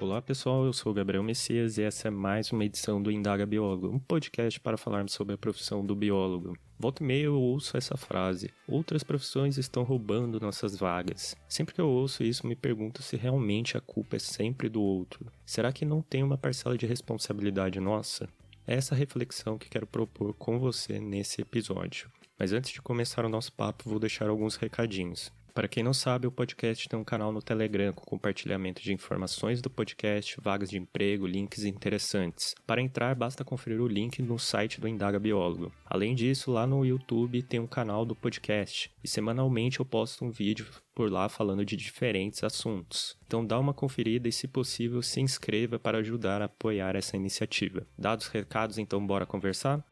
Olá pessoal, eu sou o Gabriel Messias e essa é mais uma edição do Indaga Biólogo, um podcast para falarmos sobre a profissão do biólogo. Volta e meia eu ouço essa frase: outras profissões estão roubando nossas vagas. Sempre que eu ouço isso, me pergunto se realmente a culpa é sempre do outro. Será que não tem uma parcela de responsabilidade nossa? É essa reflexão que quero propor com você nesse episódio. Mas antes de começar o nosso papo, vou deixar alguns recadinhos. Para quem não sabe, o podcast tem um canal no Telegram com compartilhamento de informações do podcast, vagas de emprego, links interessantes. Para entrar, basta conferir o link no site do Indaga Biólogo. Além disso, lá no YouTube tem um canal do podcast e semanalmente eu posto um vídeo por lá falando de diferentes assuntos. Então dá uma conferida e, se possível, se inscreva para ajudar a apoiar essa iniciativa. Dados os recados, então bora conversar?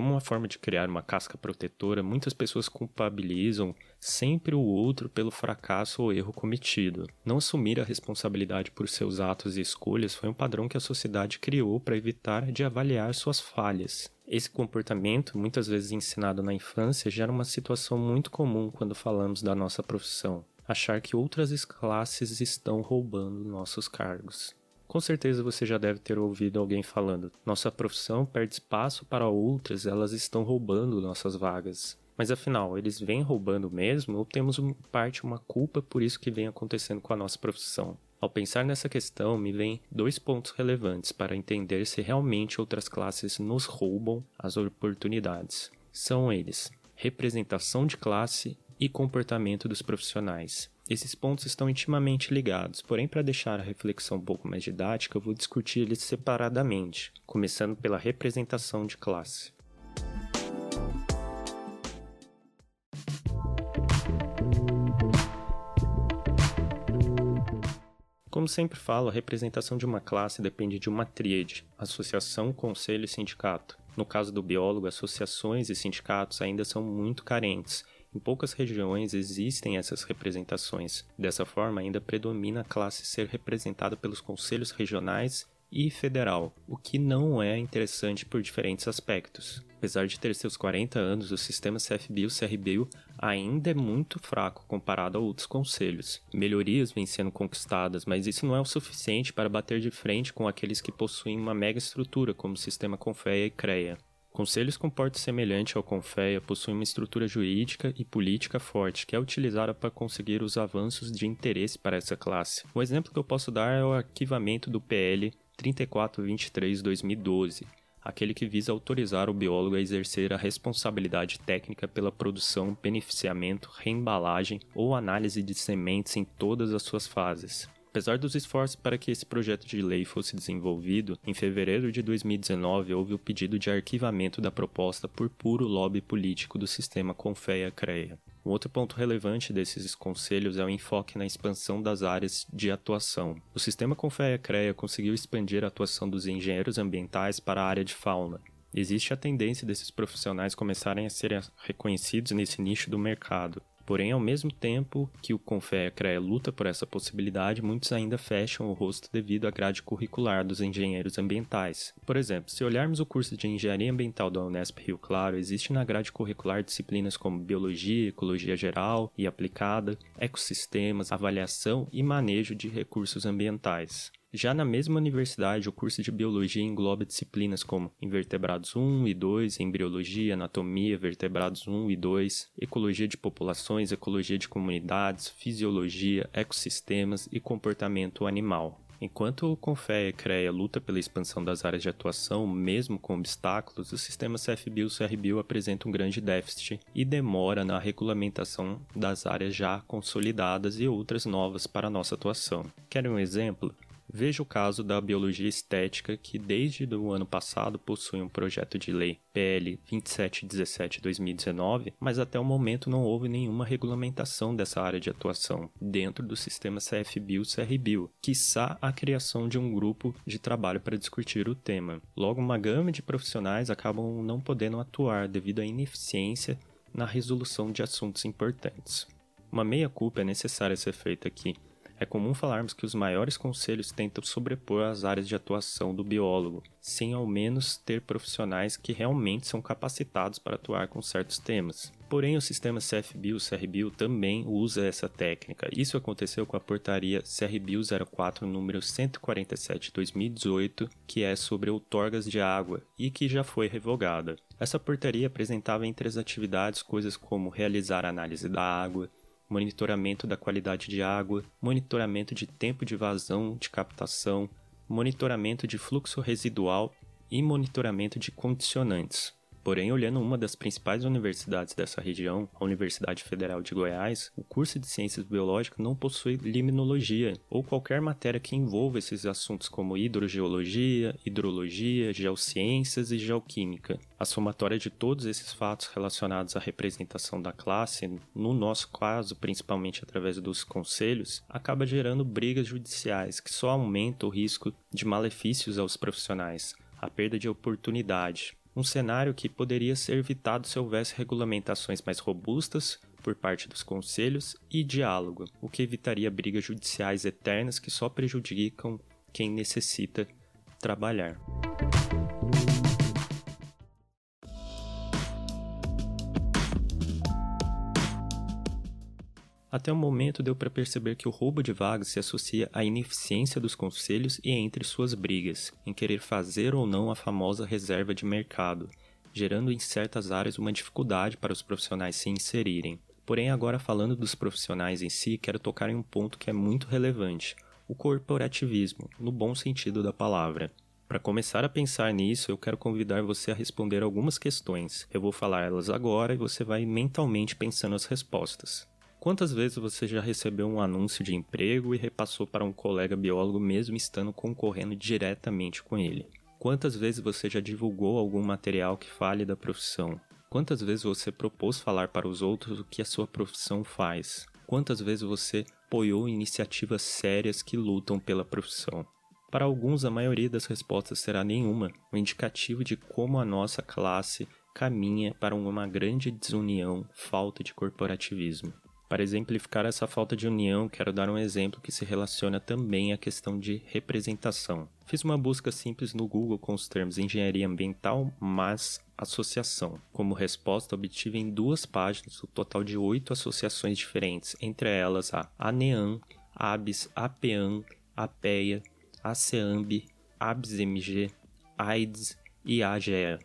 Como uma forma de criar uma casca protetora, muitas pessoas culpabilizam sempre o outro pelo fracasso ou erro cometido. Não assumir a responsabilidade por seus atos e escolhas foi um padrão que a sociedade criou para evitar de avaliar suas falhas. Esse comportamento, muitas vezes ensinado na infância, gera uma situação muito comum quando falamos da nossa profissão. Achar que outras classes estão roubando nossos cargos. Com certeza você já deve ter ouvido alguém falando: nossa profissão perde espaço para outras, elas estão roubando nossas vagas. Mas afinal, eles vêm roubando mesmo ou temos em parte uma culpa por isso que vem acontecendo com a nossa profissão? Ao pensar nessa questão, me vêm dois pontos relevantes para entender se realmente outras classes nos roubam as oportunidades. São eles: representação de classe e comportamento dos profissionais. Esses pontos estão intimamente ligados, porém, para deixar a reflexão um pouco mais didática, eu vou discutir eles separadamente, começando pela representação de classe. Como sempre falo, a representação de uma classe depende de uma tríade: associação, conselho e sindicato. No caso do biólogo, associações e sindicatos ainda são muito carentes em poucas regiões existem essas representações. Dessa forma, ainda predomina a classe ser representada pelos conselhos regionais e federal, o que não é interessante por diferentes aspectos. Apesar de ter seus 40 anos, o sistema CFBio-CRBio ainda é muito fraco comparado a outros conselhos. Melhorias vêm sendo conquistadas, mas isso não é o suficiente para bater de frente com aqueles que possuem uma mega estrutura, como o sistema Confeia e CREA. Conselhos com porte semelhante ao Confeia possuem uma estrutura jurídica e política forte, que é utilizada para conseguir os avanços de interesse para essa classe. Um exemplo que eu posso dar é o arquivamento do PL 3423-2012, aquele que visa autorizar o biólogo a exercer a responsabilidade técnica pela produção, beneficiamento, reembalagem ou análise de sementes em todas as suas fases. Apesar dos esforços para que esse projeto de lei fosse desenvolvido, em fevereiro de 2019 houve o pedido de arquivamento da proposta por puro lobby político do sistema Confeia-CREA. Um outro ponto relevante desses conselhos é o enfoque na expansão das áreas de atuação. O sistema Confeia-CREA conseguiu expandir a atuação dos engenheiros ambientais para a área de fauna, Existe a tendência desses profissionais começarem a serem reconhecidos nesse nicho do mercado. Porém, ao mesmo tempo que o Confea CREA luta por essa possibilidade, muitos ainda fecham o rosto devido à grade curricular dos engenheiros ambientais. Por exemplo, se olharmos o curso de Engenharia Ambiental da Unesp Rio Claro, existe na grade curricular disciplinas como Biologia, Ecologia Geral e Aplicada, Ecossistemas, Avaliação e Manejo de Recursos Ambientais. Já na mesma universidade, o curso de biologia engloba disciplinas como invertebrados 1 e 2, embriologia, anatomia, vertebrados 1 e 2, ecologia de populações, ecologia de comunidades, fisiologia, ecossistemas e comportamento animal. Enquanto o Confé e CREA luta pela expansão das áreas de atuação, mesmo com obstáculos, o sistema CFBio e CRBio apresenta um grande déficit e demora na regulamentação das áreas já consolidadas e outras novas para a nossa atuação. Querem um exemplo? Veja o caso da biologia estética, que desde o ano passado possui um projeto de lei PL 2717-2019, mas até o momento não houve nenhuma regulamentação dessa área de atuação dentro do sistema CFBio-CRBio, quiçá a criação de um grupo de trabalho para discutir o tema. Logo, uma gama de profissionais acabam não podendo atuar devido à ineficiência na resolução de assuntos importantes. Uma meia-culpa é necessária ser feita aqui é comum falarmos que os maiores conselhos tentam sobrepor as áreas de atuação do biólogo, sem ao menos ter profissionais que realmente são capacitados para atuar com certos temas. Porém, o sistema CFBio CRBio também usa essa técnica. Isso aconteceu com a portaria CRBio 04 número 147/2018, que é sobre outorgas de água e que já foi revogada. Essa portaria apresentava entre as atividades coisas como realizar análise da água, monitoramento da qualidade de água, monitoramento de tempo de vazão de captação, monitoramento de fluxo residual e monitoramento de condicionantes. Porém, olhando uma das principais universidades dessa região, a Universidade Federal de Goiás, o curso de Ciências Biológicas não possui limnologia ou qualquer matéria que envolva esses assuntos como hidrogeologia, hidrologia, geociências e geoquímica. A somatória de todos esses fatos relacionados à representação da classe, no nosso caso, principalmente através dos conselhos, acaba gerando brigas judiciais que só aumentam o risco de malefícios aos profissionais, a perda de oportunidade, um cenário que poderia ser evitado se houvesse regulamentações mais robustas por parte dos conselhos e diálogo, o que evitaria brigas judiciais eternas que só prejudicam quem necessita trabalhar. Até o momento deu para perceber que o roubo de vagas se associa à ineficiência dos conselhos e entre suas brigas, em querer fazer ou não a famosa reserva de mercado, gerando em certas áreas uma dificuldade para os profissionais se inserirem. Porém, agora falando dos profissionais em si, quero tocar em um ponto que é muito relevante: o corporativismo, no bom sentido da palavra. Para começar a pensar nisso, eu quero convidar você a responder algumas questões. Eu vou falar elas agora e você vai mentalmente pensando as respostas. Quantas vezes você já recebeu um anúncio de emprego e repassou para um colega biólogo mesmo estando concorrendo diretamente com ele? Quantas vezes você já divulgou algum material que fale da profissão? Quantas vezes você propôs falar para os outros o que a sua profissão faz? Quantas vezes você apoiou iniciativas sérias que lutam pela profissão? Para alguns, a maioria das respostas será nenhuma, um indicativo de como a nossa classe caminha para uma grande desunião, falta de corporativismo. Para exemplificar essa falta de união, quero dar um exemplo que se relaciona também à questão de representação. Fiz uma busca simples no Google com os termos engenharia ambiental mais associação. Como resposta, obtive em duas páginas o total de oito associações diferentes, entre elas a ANEAM, ABS, APEAM, APEA, ACEAMB, ABSMG, AIDS e AGE.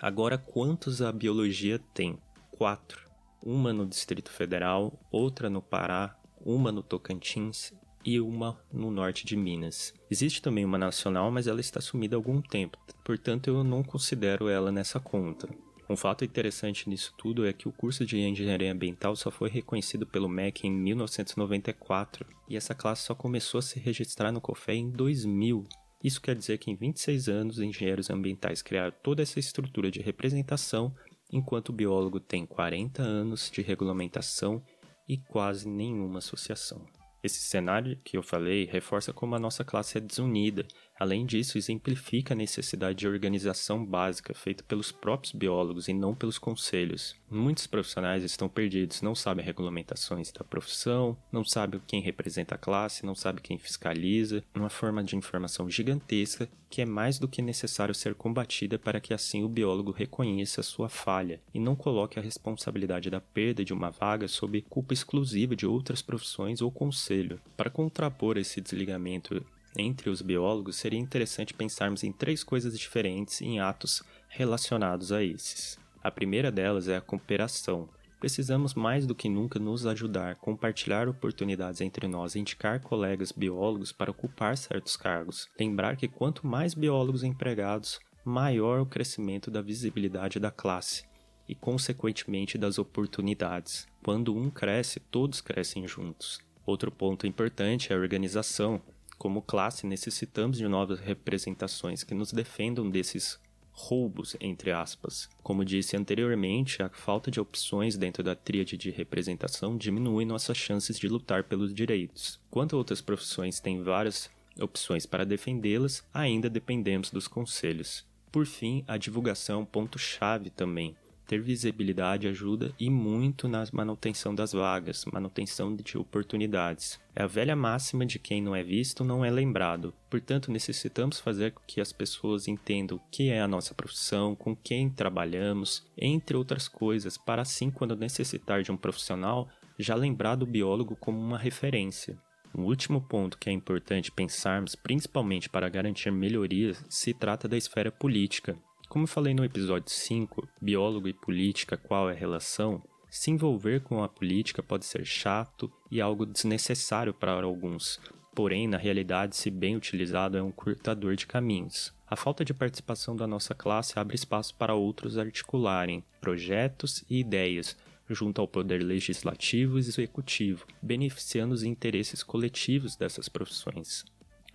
Agora, quantos a biologia tem? Quatro uma no Distrito Federal, outra no Pará, uma no Tocantins e uma no norte de Minas. Existe também uma nacional, mas ela está sumida há algum tempo, portanto eu não considero ela nessa conta. Um fato interessante nisso tudo é que o curso de engenharia ambiental só foi reconhecido pelo MEC em 1994 e essa classe só começou a se registrar no COFE em 2000. Isso quer dizer que em 26 anos, engenheiros ambientais criaram toda essa estrutura de representação enquanto o biólogo tem 40 anos de regulamentação e quase nenhuma associação. Esse cenário que eu falei reforça como a nossa classe é desunida. Além disso, exemplifica a necessidade de organização básica feita pelos próprios biólogos e não pelos conselhos. Muitos profissionais estão perdidos, não sabem regulamentações da profissão, não sabem quem representa a classe, não sabem quem fiscaliza, uma forma de informação gigantesca que é mais do que necessário ser combatida para que assim o biólogo reconheça sua falha e não coloque a responsabilidade da perda de uma vaga sob culpa exclusiva de outras profissões ou conselho. Para contrapor esse desligamento entre os biólogos, seria interessante pensarmos em três coisas diferentes em atos relacionados a esses. A primeira delas é a cooperação. Precisamos mais do que nunca nos ajudar, compartilhar oportunidades entre nós, indicar colegas biólogos para ocupar certos cargos. Lembrar que quanto mais biólogos empregados, maior o crescimento da visibilidade da classe e, consequentemente, das oportunidades. Quando um cresce, todos crescem juntos. Outro ponto importante é a organização. Como classe, necessitamos de novas representações que nos defendam desses roubos, entre aspas. Como disse anteriormente, a falta de opções dentro da tríade de representação diminui nossas chances de lutar pelos direitos. Quanto outras profissões têm várias opções para defendê-las, ainda dependemos dos conselhos. Por fim, a divulgação é um ponto-chave também ter visibilidade ajuda e muito na manutenção das vagas, manutenção de oportunidades. É a velha máxima de quem não é visto não é lembrado. Portanto, necessitamos fazer com que as pessoas entendam o que é a nossa profissão, com quem trabalhamos, entre outras coisas, para assim, quando necessitar de um profissional, já lembrar do biólogo como uma referência. Um último ponto que é importante pensarmos, principalmente para garantir melhorias, se trata da esfera política. Como falei no episódio 5, biólogo e política, qual é a relação? Se envolver com a política pode ser chato e algo desnecessário para alguns, porém, na realidade, se bem utilizado, é um curtador de caminhos. A falta de participação da nossa classe abre espaço para outros articularem projetos e ideias junto ao poder legislativo e executivo, beneficiando os interesses coletivos dessas profissões.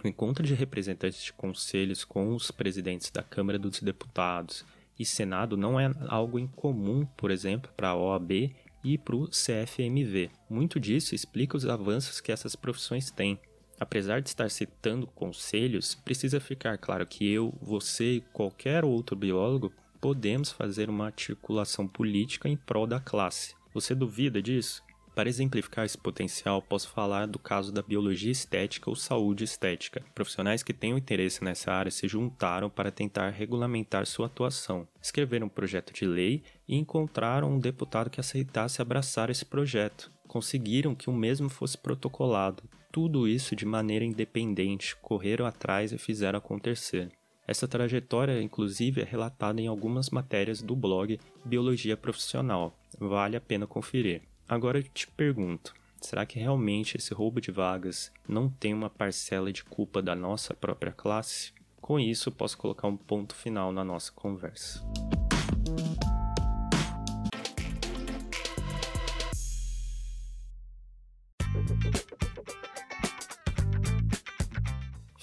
O encontro de representantes de conselhos com os presidentes da Câmara dos Deputados e Senado não é algo incomum, por exemplo, para a OAB e para o CFMV. Muito disso explica os avanços que essas profissões têm. Apesar de estar citando conselhos, precisa ficar claro que eu, você e qualquer outro biólogo podemos fazer uma articulação política em prol da classe. Você duvida disso? Para exemplificar esse potencial, posso falar do caso da biologia estética ou saúde estética. Profissionais que tenham interesse nessa área se juntaram para tentar regulamentar sua atuação, escreveram um projeto de lei e encontraram um deputado que aceitasse abraçar esse projeto. Conseguiram que o mesmo fosse protocolado. Tudo isso de maneira independente, correram atrás e fizeram acontecer. Essa trajetória, inclusive, é relatada em algumas matérias do blog Biologia Profissional. Vale a pena conferir. Agora eu te pergunto: será que realmente esse roubo de vagas não tem uma parcela de culpa da nossa própria classe? Com isso, posso colocar um ponto final na nossa conversa.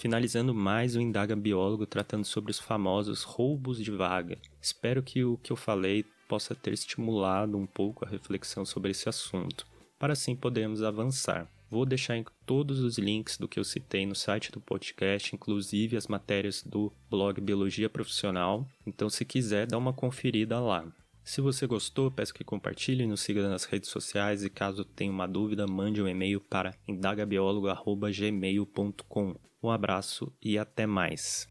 Finalizando mais o Indaga Biólogo tratando sobre os famosos roubos de vaga. Espero que o que eu falei possa ter estimulado um pouco a reflexão sobre esse assunto, para assim podermos avançar. Vou deixar todos os links do que eu citei no site do podcast, inclusive as matérias do blog Biologia Profissional. Então, se quiser, dá uma conferida lá. Se você gostou, peço que compartilhe, nos siga nas redes sociais e caso tenha uma dúvida, mande um e-mail para indagabiólogo.gmail.com. Um abraço e até mais.